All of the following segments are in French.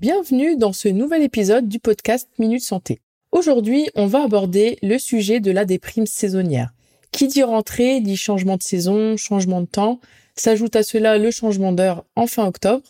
Bienvenue dans ce nouvel épisode du podcast Minute Santé. Aujourd'hui, on va aborder le sujet de la déprime saisonnière. Qui dit rentrée dit changement de saison, changement de temps. S'ajoute à cela le changement d'heure en fin octobre.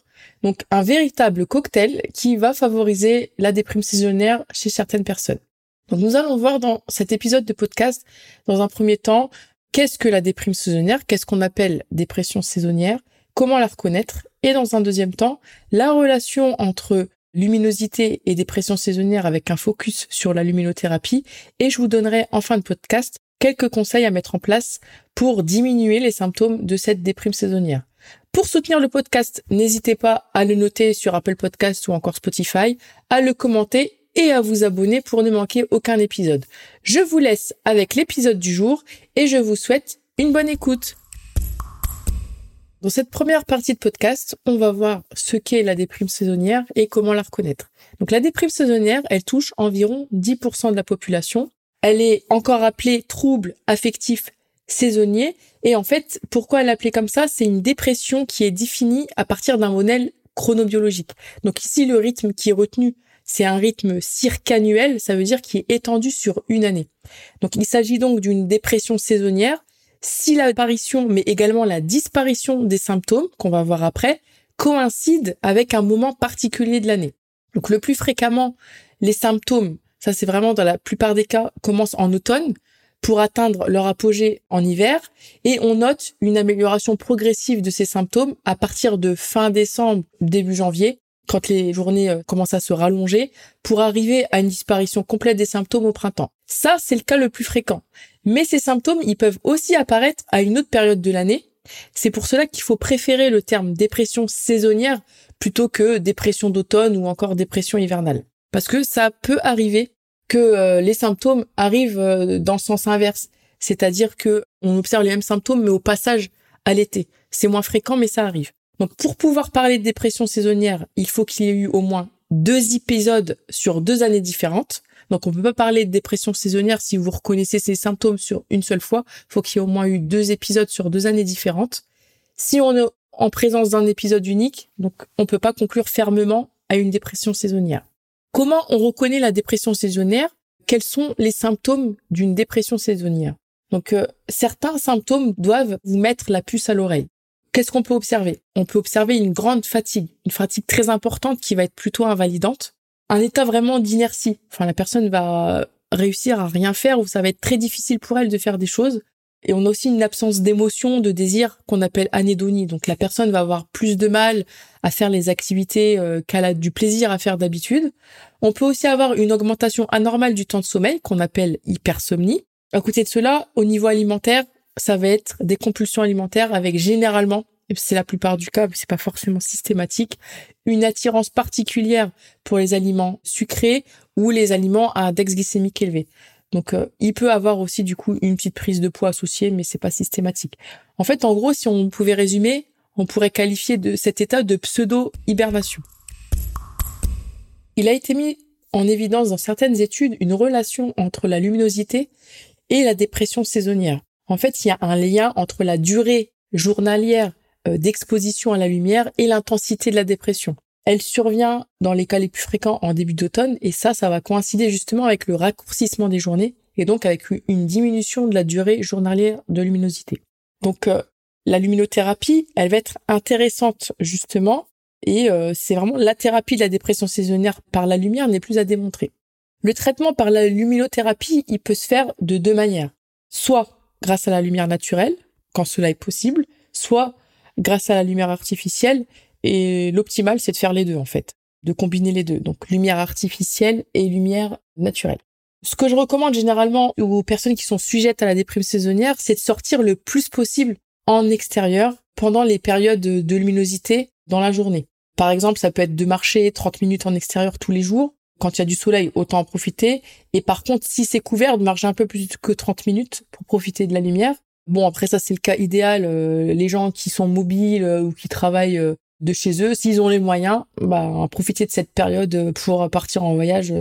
Donc un véritable cocktail qui va favoriser la déprime saisonnière chez certaines personnes. Donc nous allons voir dans cet épisode de podcast, dans un premier temps, qu'est-ce que la déprime saisonnière, qu'est-ce qu'on appelle dépression saisonnière, comment la reconnaître et dans un deuxième temps, la relation entre luminosité et dépression saisonnière avec un focus sur la luminothérapie et je vous donnerai en fin de podcast quelques conseils à mettre en place pour diminuer les symptômes de cette déprime saisonnière. Pour soutenir le podcast, n'hésitez pas à le noter sur Apple Podcast ou encore Spotify, à le commenter et à vous abonner pour ne manquer aucun épisode. Je vous laisse avec l'épisode du jour et je vous souhaite une bonne écoute. Dans cette première partie de podcast, on va voir ce qu'est la déprime saisonnière et comment la reconnaître. Donc la déprime saisonnière, elle touche environ 10% de la population. Elle est encore appelée trouble affectif saisonnier. Et en fait, pourquoi elle est appelée comme ça? C'est une dépression qui est définie à partir d'un modèle chronobiologique. Donc ici, le rythme qui est retenu, c'est un rythme circannuel, ça veut dire qui est étendu sur une année. Donc il s'agit donc d'une dépression saisonnière si l'apparition, mais également la disparition des symptômes, qu'on va voir après, coïncide avec un moment particulier de l'année. Donc le plus fréquemment, les symptômes, ça c'est vraiment dans la plupart des cas, commencent en automne pour atteindre leur apogée en hiver et on note une amélioration progressive de ces symptômes à partir de fin décembre, début janvier, quand les journées euh, commencent à se rallonger pour arriver à une disparition complète des symptômes au printemps. Ça, c'est le cas le plus fréquent. Mais ces symptômes, ils peuvent aussi apparaître à une autre période de l'année. C'est pour cela qu'il faut préférer le terme dépression saisonnière plutôt que dépression d'automne ou encore dépression hivernale. Parce que ça peut arriver que euh, les symptômes arrivent euh, dans le sens inverse. C'est-à-dire que on observe les mêmes symptômes, mais au passage à l'été. C'est moins fréquent, mais ça arrive. Donc, pour pouvoir parler de dépression saisonnière, il faut qu'il y ait eu au moins deux épisodes sur deux années différentes. Donc on peut pas parler de dépression saisonnière si vous reconnaissez ces symptômes sur une seule fois. Il faut qu'il y ait au moins eu deux épisodes sur deux années différentes. Si on est en présence d'un épisode unique, donc on peut pas conclure fermement à une dépression saisonnière. Comment on reconnaît la dépression saisonnière? Quels sont les symptômes d'une dépression saisonnière? Donc euh, certains symptômes doivent vous mettre la puce à l'oreille. Qu'est-ce qu'on peut observer? On peut observer une grande fatigue, une fatigue très importante qui va être plutôt invalidante un état vraiment d'inertie. Enfin, la personne va réussir à rien faire ou ça va être très difficile pour elle de faire des choses. Et on a aussi une absence d'émotion, de désir qu'on appelle anédonie. Donc la personne va avoir plus de mal à faire les activités euh, qu'elle a du plaisir à faire d'habitude. On peut aussi avoir une augmentation anormale du temps de sommeil qu'on appelle hypersomnie. À côté de cela, au niveau alimentaire, ça va être des compulsions alimentaires avec généralement c'est la plupart du cas, c'est pas forcément systématique, une attirance particulière pour les aliments sucrés ou les aliments à index glycémique élevé. Donc euh, il peut avoir aussi du coup une petite prise de poids associée, mais c'est pas systématique. En fait, en gros, si on pouvait résumer, on pourrait qualifier de cet état de pseudo-hibernation. Il a été mis en évidence dans certaines études une relation entre la luminosité et la dépression saisonnière. En fait, il y a un lien entre la durée journalière euh, d'exposition à la lumière et l'intensité de la dépression. Elle survient dans les cas les plus fréquents en début d'automne et ça, ça va coïncider justement avec le raccourcissement des journées et donc avec une diminution de la durée journalière de luminosité. Donc euh, la luminothérapie, elle va être intéressante justement et euh, c'est vraiment la thérapie de la dépression saisonnière par la lumière n'est plus à démontrer. Le traitement par la luminothérapie, il peut se faire de deux manières. Soit grâce à la lumière naturelle, quand cela est possible, soit grâce à la lumière artificielle. Et l'optimal, c'est de faire les deux, en fait, de combiner les deux. Donc, lumière artificielle et lumière naturelle. Ce que je recommande généralement aux personnes qui sont sujettes à la déprime saisonnière, c'est de sortir le plus possible en extérieur pendant les périodes de luminosité dans la journée. Par exemple, ça peut être de marcher 30 minutes en extérieur tous les jours. Quand il y a du soleil, autant en profiter. Et par contre, si c'est couvert, de marcher un peu plus que 30 minutes pour profiter de la lumière. Bon, après ça, c'est le cas idéal. Euh, les gens qui sont mobiles euh, ou qui travaillent euh, de chez eux, s'ils ont les moyens, bah, profiter de cette période pour partir en voyage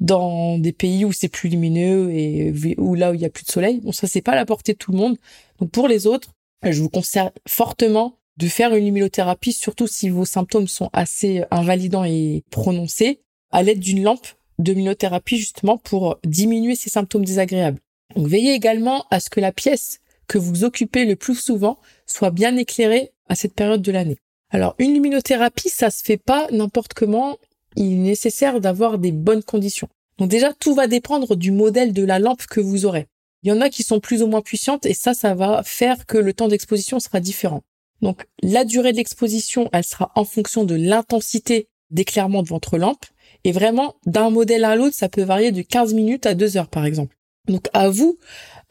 dans des pays où c'est plus lumineux et où là où il y a plus de soleil. Bon, ça, c'est pas à la portée de tout le monde. Donc, pour les autres, je vous conseille fortement de faire une luminothérapie, surtout si vos symptômes sont assez invalidants et prononcés, à l'aide d'une lampe de luminothérapie justement pour diminuer ces symptômes désagréables. Donc, veillez également à ce que la pièce que vous occupez le plus souvent soit bien éclairée à cette période de l'année. Alors, une luminothérapie, ça se fait pas n'importe comment. Il est nécessaire d'avoir des bonnes conditions. Donc déjà, tout va dépendre du modèle de la lampe que vous aurez. Il y en a qui sont plus ou moins puissantes et ça, ça va faire que le temps d'exposition sera différent. Donc, la durée d'exposition, elle sera en fonction de l'intensité d'éclairement de votre lampe. Et vraiment, d'un modèle à l'autre, ça peut varier de 15 minutes à 2 heures, par exemple. Donc, à vous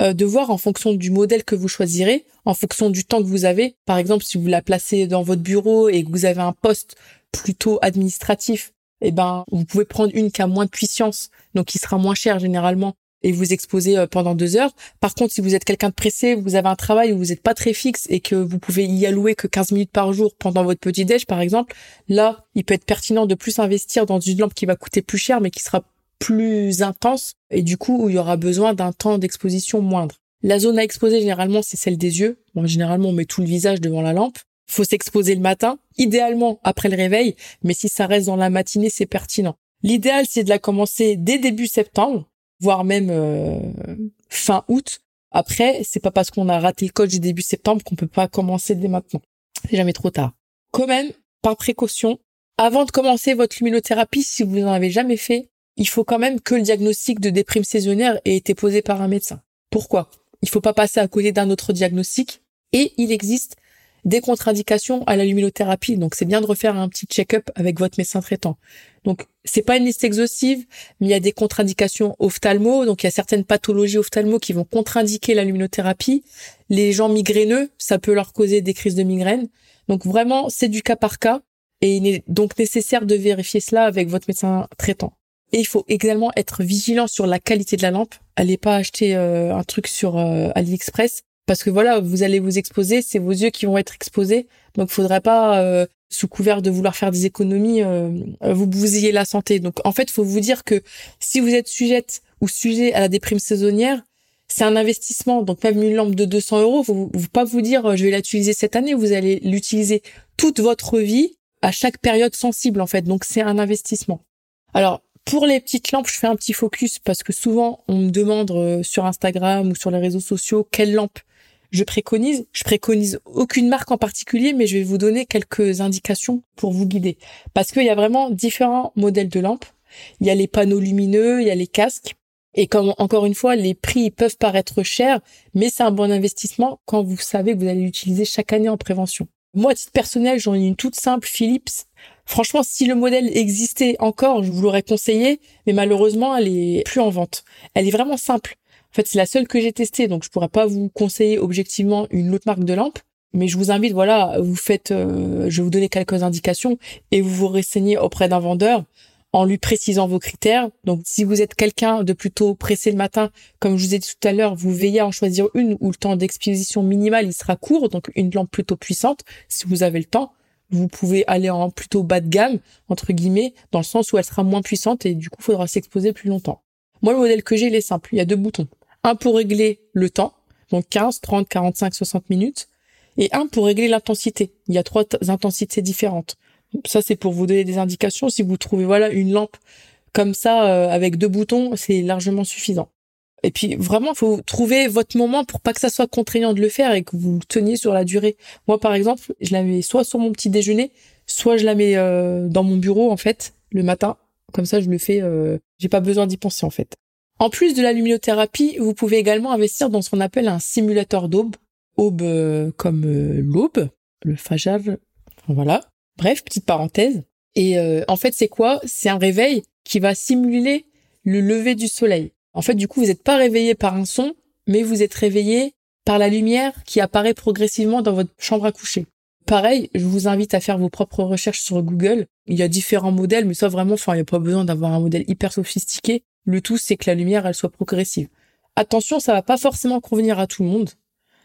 euh, de voir en fonction du modèle que vous choisirez, en fonction du temps que vous avez. Par exemple, si vous la placez dans votre bureau et que vous avez un poste plutôt administratif, eh ben, vous pouvez prendre une qui a moins de puissance, donc qui sera moins cher généralement, et vous exposer euh, pendant deux heures. Par contre, si vous êtes quelqu'un de pressé, vous avez un travail où vous n'êtes pas très fixe et que vous pouvez y allouer que 15 minutes par jour pendant votre petit déj, par exemple, là, il peut être pertinent de plus investir dans une lampe qui va coûter plus cher, mais qui sera plus intense et du coup où il y aura besoin d'un temps d'exposition moindre. La zone à exposer généralement c'est celle des yeux. Bon, généralement on met tout le visage devant la lampe. Faut s'exposer le matin, idéalement après le réveil, mais si ça reste dans la matinée c'est pertinent. L'idéal c'est de la commencer dès début septembre, voire même euh, fin août. Après, c'est pas parce qu'on a raté le coach du début septembre qu'on peut pas commencer dès maintenant. C'est jamais trop tard. Quand même, par précaution, avant de commencer votre luminothérapie, si vous n'en avez jamais fait, il faut quand même que le diagnostic de déprime saisonnière ait été posé par un médecin. Pourquoi? Il faut pas passer à côté d'un autre diagnostic et il existe des contre-indications à la luminothérapie. Donc c'est bien de refaire un petit check-up avec votre médecin traitant. Donc c'est pas une liste exhaustive, mais il y a des contre-indications ophtalmo. Donc il y a certaines pathologies ophtalmo qui vont contre-indiquer la luminothérapie. Les gens migraineux, ça peut leur causer des crises de migraine. Donc vraiment, c'est du cas par cas. Et il est donc nécessaire de vérifier cela avec votre médecin traitant. Et il faut également être vigilant sur la qualité de la lampe. Allez pas acheter euh, un truc sur euh, AliExpress parce que voilà, vous allez vous exposer, c'est vos yeux qui vont être exposés. Donc, faudrait pas euh, sous couvert de vouloir faire des économies, vous bousiller la santé. Donc, en fait, faut vous dire que si vous êtes sujette ou sujet à la déprime saisonnière, c'est un investissement. Donc, même une lampe de 200 euros, faut, faut pas vous dire, je vais l'utiliser cette année. Vous allez l'utiliser toute votre vie à chaque période sensible, en fait. Donc, c'est un investissement. Alors, pour les petites lampes, je fais un petit focus parce que souvent on me demande euh, sur Instagram ou sur les réseaux sociaux quelle lampe je préconise. Je préconise aucune marque en particulier, mais je vais vous donner quelques indications pour vous guider. Parce qu'il y a vraiment différents modèles de lampes. Il y a les panneaux lumineux, il y a les casques. Et comme encore une fois, les prix peuvent paraître chers, mais c'est un bon investissement quand vous savez que vous allez l'utiliser chaque année en prévention. Moi, à titre personnel, j'en ai une toute simple Philips Franchement, si le modèle existait encore, je vous l'aurais conseillé, mais malheureusement, elle est plus en vente. Elle est vraiment simple. En fait, c'est la seule que j'ai testée, donc je pourrais pas vous conseiller objectivement une autre marque de lampe. Mais je vous invite, voilà, vous faites, euh, je vais vous donner quelques indications et vous vous renseignez auprès d'un vendeur en lui précisant vos critères. Donc, si vous êtes quelqu'un de plutôt pressé le matin, comme je vous ai dit tout à l'heure, vous veillez à en choisir une où le temps d'exposition minimal il sera court, donc une lampe plutôt puissante, si vous avez le temps vous pouvez aller en plutôt bas de gamme, entre guillemets, dans le sens où elle sera moins puissante et du coup, il faudra s'exposer plus longtemps. Moi, le modèle que j'ai, il est simple. Il y a deux boutons. Un pour régler le temps, donc 15, 30, 45, 60 minutes, et un pour régler l'intensité. Il y a trois intensités différentes. Ça, c'est pour vous donner des indications. Si vous trouvez, voilà, une lampe comme ça, euh, avec deux boutons, c'est largement suffisant. Et puis vraiment, il faut trouver votre moment pour pas que ça soit contraignant de le faire et que vous le teniez sur la durée. Moi, par exemple, je la mets soit sur mon petit déjeuner, soit je la mets euh, dans mon bureau en fait le matin. Comme ça, je le fais. Euh, j'ai pas besoin d'y penser en fait. En plus de la luminothérapie, vous pouvez également investir dans ce qu'on appelle un simulateur d'aube, aube euh, comme l'aube, le fajave. voilà. Bref, petite parenthèse. Et en fait, c'est quoi? C'est un réveil qui va simuler le lever du soleil. En fait, du coup, vous n'êtes pas réveillé par un son, mais vous êtes réveillé par la lumière qui apparaît progressivement dans votre chambre à coucher. Pareil, je vous invite à faire vos propres recherches sur Google. Il y a différents modèles, mais ça vraiment, enfin, il n'y a pas besoin d'avoir un modèle hyper sophistiqué. Le tout, c'est que la lumière, elle soit progressive. Attention, ça va pas forcément convenir à tout le monde.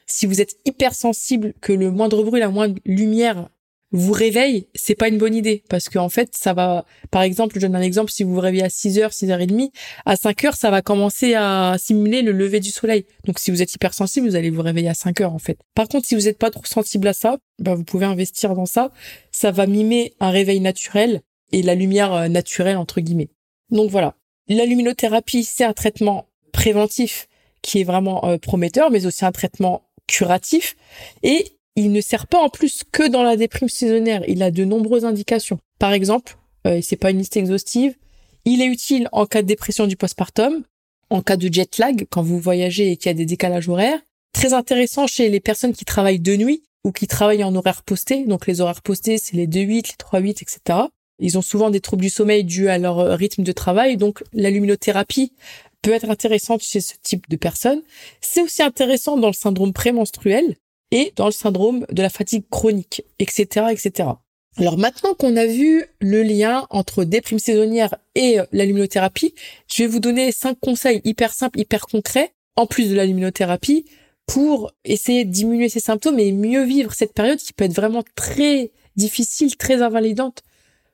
Si vous êtes hyper sensible, que le moindre bruit, la moindre lumière vous réveille, c'est pas une bonne idée parce qu'en fait, ça va par exemple, je donne un exemple, si vous vous réveillez à 6h, 6h30, à 5h, ça va commencer à simuler le lever du soleil. Donc si vous êtes hypersensible, vous allez vous réveiller à 5h en fait. Par contre, si vous n'êtes pas trop sensible à ça, bah, vous pouvez investir dans ça, ça va mimer un réveil naturel et la lumière euh, naturelle entre guillemets. Donc voilà. La luminothérapie, c'est un traitement préventif qui est vraiment euh, prometteur, mais aussi un traitement curatif et il ne sert pas en plus que dans la déprime saisonnière. Il a de nombreuses indications. Par exemple, euh, et c'est pas une liste exhaustive, il est utile en cas de dépression du postpartum, en cas de jet lag quand vous voyagez et qu'il y a des décalages horaires. Très intéressant chez les personnes qui travaillent de nuit ou qui travaillent en horaire posté. Donc les horaires postés, c'est les 2-8, les 3-8, etc. Ils ont souvent des troubles du sommeil dus à leur euh, rythme de travail. Donc la luminothérapie peut être intéressante chez ce type de personnes. C'est aussi intéressant dans le syndrome prémenstruel et dans le syndrome de la fatigue chronique, etc., etc. Alors maintenant qu'on a vu le lien entre déprime saisonnière et euh, la luminothérapie, je vais vous donner cinq conseils hyper simples, hyper concrets, en plus de la luminothérapie, pour essayer de diminuer ces symptômes et mieux vivre cette période qui peut être vraiment très difficile, très invalidante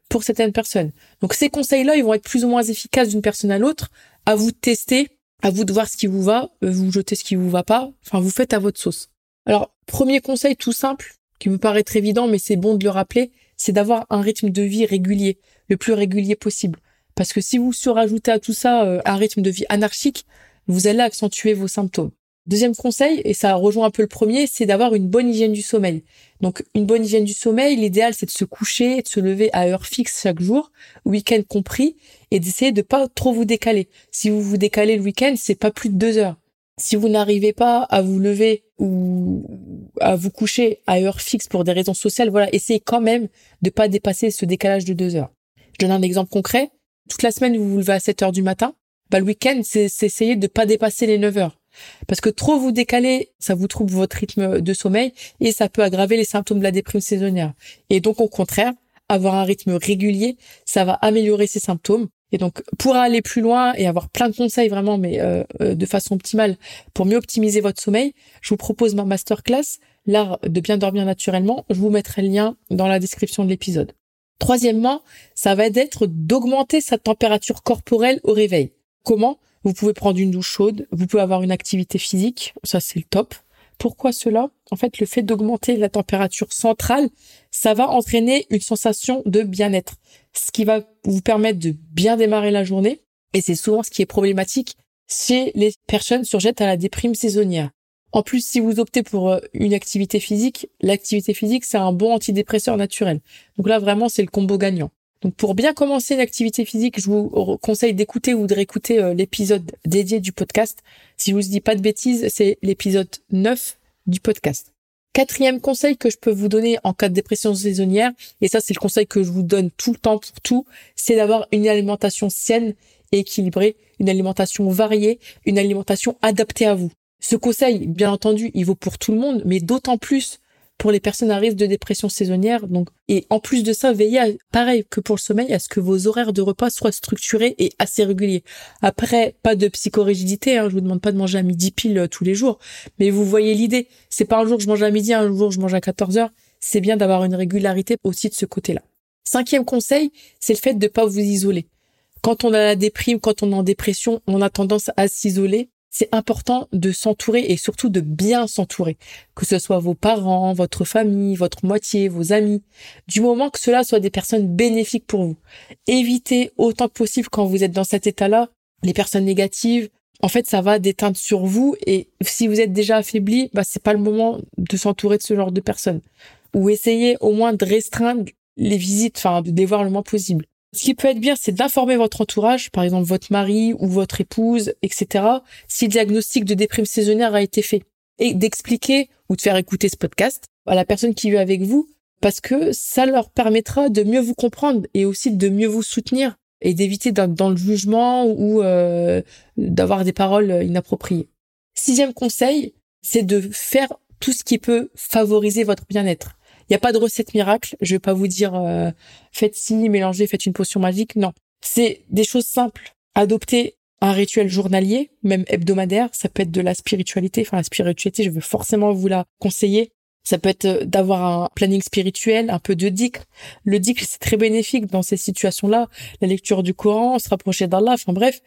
pour certaines personnes. Donc ces conseils-là, ils vont être plus ou moins efficaces d'une personne à l'autre. À vous de tester, à vous de voir ce qui vous va, euh, vous jetez ce qui vous va pas. Enfin, vous faites à votre sauce. Alors, premier conseil tout simple, qui me paraît très évident, mais c'est bon de le rappeler, c'est d'avoir un rythme de vie régulier, le plus régulier possible. Parce que si vous surajoutez à tout ça euh, un rythme de vie anarchique, vous allez accentuer vos symptômes. Deuxième conseil, et ça rejoint un peu le premier, c'est d'avoir une bonne hygiène du sommeil. Donc une bonne hygiène du sommeil, l'idéal c'est de se coucher, de se lever à heure fixe chaque jour, week-end compris, et d'essayer de pas trop vous décaler. Si vous vous décalez le week-end, c'est pas plus de deux heures si vous n'arrivez pas à vous lever ou à vous coucher à heure fixe pour des raisons sociales, voilà, essayez quand même de pas dépasser ce décalage de deux heures. Je donne un exemple concret. Toute la semaine, vous vous levez à 7 heures du matin. Bah, le week-end, c'est essayer de pas dépasser les 9 heures. Parce que trop vous décaler, ça vous trouble votre rythme de sommeil et ça peut aggraver les symptômes de la déprime saisonnière. Et donc, au contraire, avoir un rythme régulier, ça va améliorer ces symptômes et donc, pour aller plus loin et avoir plein de conseils vraiment, mais euh, euh, de façon optimale, pour mieux optimiser votre sommeil, je vous propose ma masterclass, l'art de bien dormir naturellement. Je vous mettrai le lien dans la description de l'épisode. Troisièmement, ça va être d'augmenter sa température corporelle au réveil. Comment? Vous pouvez prendre une douche chaude, vous pouvez avoir une activité physique, ça c'est le top. Pourquoi cela? En fait, le fait d'augmenter la température centrale, ça va entraîner une sensation de bien-être, ce qui va vous permettre de bien démarrer la journée. Et c'est souvent ce qui est problématique chez les personnes surjettes à la déprime saisonnière. En plus, si vous optez pour euh, une activité physique, l'activité physique, c'est un bon antidépresseur naturel. Donc là, vraiment, c'est le combo gagnant. Donc pour bien commencer une activité physique, je vous conseille d'écouter ou de réécouter euh, l'épisode dédié du podcast. Si je vous dis pas de bêtises, c'est l'épisode 9 du podcast. Quatrième conseil que je peux vous donner en cas de dépression saisonnière, et ça c'est le conseil que je vous donne tout le temps pour tout, c'est d'avoir une alimentation saine et équilibrée, une alimentation variée, une alimentation adaptée à vous. Ce conseil, bien entendu, il vaut pour tout le monde, mais d'autant plus pour les personnes à risque de dépression saisonnière. Donc, et en plus de ça, veillez pareil que pour le sommeil, à ce que vos horaires de repas soient structurés et assez réguliers. Après, pas de psychorigidité, hein, je vous demande pas de manger à midi pile euh, tous les jours, mais vous voyez l'idée. C'est pas un jour je mange à midi, un jour je mange à 14 heures. C'est bien d'avoir une régularité aussi de ce côté-là. Cinquième conseil, c'est le fait de ne pas vous isoler. Quand on a la déprime, quand on est en dépression, on a tendance à s'isoler c'est important de s'entourer et surtout de bien s'entourer, que ce soit vos parents, votre famille, votre moitié, vos amis, du moment que cela soit des personnes bénéfiques pour vous. Évitez autant que possible quand vous êtes dans cet état-là les personnes négatives. En fait, ça va déteindre sur vous et si vous êtes déjà affaibli, bah c'est pas le moment de s'entourer de ce genre de personnes. Ou essayez au moins de restreindre les visites, enfin de les voir le moins possible. Ce qui peut être bien, c'est d'informer votre entourage, par exemple votre mari ou votre épouse, etc., si le diagnostic de déprime saisonnière a été fait. Et d'expliquer ou de faire écouter ce podcast à la personne qui vit avec vous, parce que ça leur permettra de mieux vous comprendre et aussi de mieux vous soutenir et d'éviter dans le jugement ou euh, d'avoir des paroles inappropriées. Sixième conseil, c'est de faire tout ce qui peut favoriser votre bien-être. Il n'y a pas de recette miracle. Je vais pas vous dire euh, faites ci, mélangez, faites une potion magique. Non, c'est des choses simples. Adopter un rituel journalier, même hebdomadaire. Ça peut être de la spiritualité. Enfin, la spiritualité, je veux forcément vous la conseiller. Ça peut être euh, d'avoir un planning spirituel, un peu de dhikr. Le dhikr, c'est très bénéfique dans ces situations-là. La lecture du Coran, se rapprocher d'Allah. Enfin bref,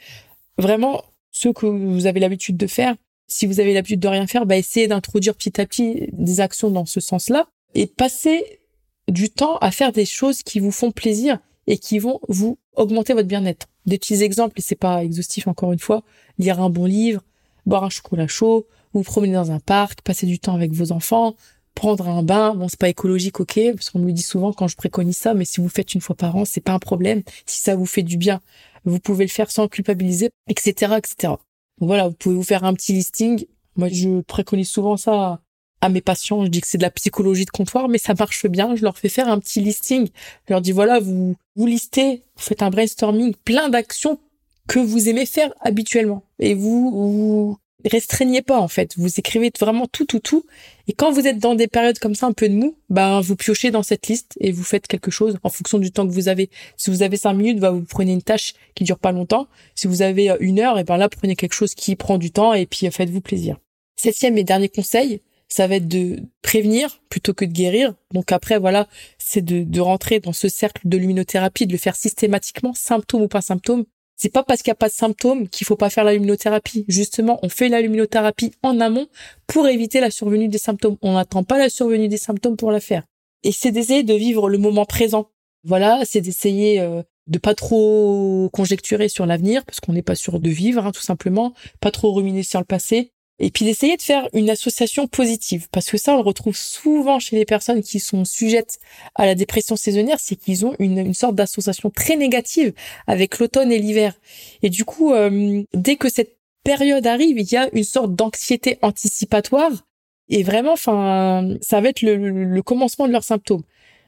vraiment, ce que vous avez l'habitude de faire, si vous avez l'habitude de rien faire, bah, essayez d'introduire petit à petit des actions dans ce sens-là et passez du temps à faire des choses qui vous font plaisir et qui vont vous augmenter votre bien-être. Des petits exemples, et c'est pas exhaustif encore une fois, lire un bon livre, boire un chocolat chaud, vous promener dans un parc, passer du temps avec vos enfants, prendre un bain. Bon, c'est pas écologique, ok, parce qu'on me le dit souvent quand je préconise ça, mais si vous faites une fois par an, c'est pas un problème. Si ça vous fait du bien, vous pouvez le faire sans culpabiliser, etc., etc. Voilà, vous pouvez vous faire un petit listing. Moi, je préconise souvent ça à mes patients. Je dis que c'est de la psychologie de comptoir, mais ça marche bien. Je leur fais faire un petit listing. Je leur dis voilà, vous vous listez, vous faites un brainstorming, plein d'actions que vous aimez faire habituellement, et vous, vous restreignez pas en fait. Vous écrivez vraiment tout, tout, tout. Et quand vous êtes dans des périodes comme ça, un peu de mou, ben vous piochez dans cette liste et vous faites quelque chose en fonction du temps que vous avez. Si vous avez cinq minutes, bah, vous prenez une tâche qui dure pas longtemps. Si vous avez euh, une heure, et ben là prenez quelque chose qui prend du temps et puis euh, faites-vous plaisir. Septième et dernier conseil, ça va être de prévenir plutôt que de guérir. Donc après, voilà, c'est de, de rentrer dans ce cercle de luminothérapie, de le faire systématiquement, symptôme ou pas symptôme. C'est pas parce qu'il n'y a pas de symptômes qu'il faut pas faire la luminothérapie. Justement, on fait la luminothérapie en amont pour éviter la survenue des symptômes. On n'attend pas la survenue des symptômes pour la faire. Et c'est d'essayer de vivre le moment présent. Voilà, c'est d'essayer euh, de pas trop conjecturer sur l'avenir parce qu'on n'est pas sûr de vivre, hein, tout simplement. Pas trop ruminer sur le passé. Et puis d'essayer de faire une association positive, parce que ça, on le retrouve souvent chez les personnes qui sont sujettes à la dépression saisonnière, c'est qu'ils ont une, sorte d'association très négative avec l'automne et l'hiver. Et du coup, euh, dès que cette période arrive, il y a une sorte d'anxiété anticipatoire, et vraiment, enfin, ça va être le commencement de leurs symptômes.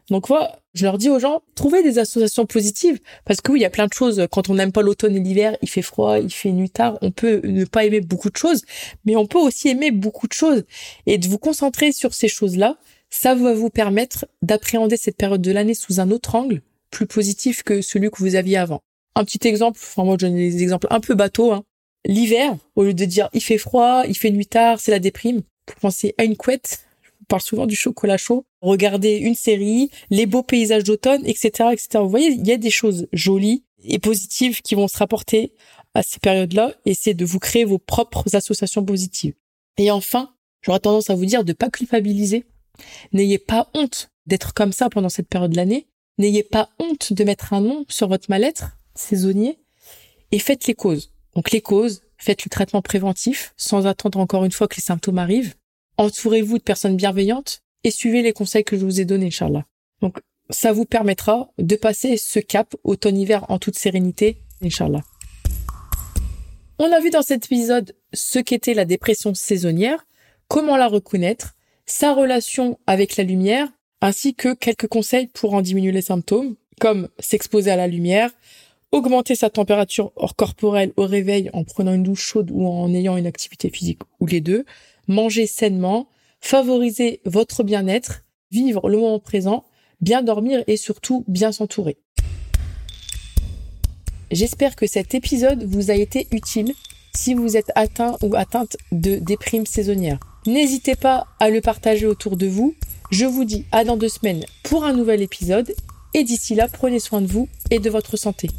Donc voilà, je leur dis aux gens, trouvez des associations positives, parce que oui, il y a plein de choses. Quand on n'aime pas l'automne et l'hiver, il fait froid, il fait nuit tard, on peut ne pas aimer beaucoup de choses, mais on peut aussi aimer beaucoup de choses. Et de vous concentrer sur ces choses-là, ça va vous permettre d'appréhender cette période de l'année sous un autre angle, plus positif que celui que vous aviez avant. Un petit exemple, enfin moi je donne des exemples un peu bateaux. Hein. L'hiver, au lieu de dire il fait froid, il fait nuit tard, c'est la déprime, vous pensez à une couette, parle souvent du chocolat chaud. Regardez une série, les beaux paysages d'automne, etc., etc. Vous voyez, il y a des choses jolies et positives qui vont se rapporter à ces périodes-là et c'est de vous créer vos propres associations positives. Et enfin, j'aurais tendance à vous dire de pas culpabiliser. N'ayez pas honte d'être comme ça pendant cette période de l'année. N'ayez pas honte de mettre un nom sur votre mal-être saisonnier et faites les causes. Donc les causes, faites le traitement préventif sans attendre encore une fois que les symptômes arrivent entourez-vous de personnes bienveillantes et suivez les conseils que je vous ai donnés, Inch'Allah. Donc, ça vous permettra de passer ce cap automne-hiver en toute sérénité, Inch'Allah. On a vu dans cet épisode ce qu'était la dépression saisonnière, comment la reconnaître, sa relation avec la lumière, ainsi que quelques conseils pour en diminuer les symptômes, comme s'exposer à la lumière, augmenter sa température corporelle au réveil en prenant une douche chaude ou en ayant une activité physique, ou les deux, manger sainement, favoriser votre bien-être, vivre le moment présent, bien dormir et surtout bien s'entourer. J'espère que cet épisode vous a été utile si vous êtes atteint ou atteinte de déprime saisonnière. N'hésitez pas à le partager autour de vous. Je vous dis à dans deux semaines pour un nouvel épisode et d'ici là, prenez soin de vous et de votre santé.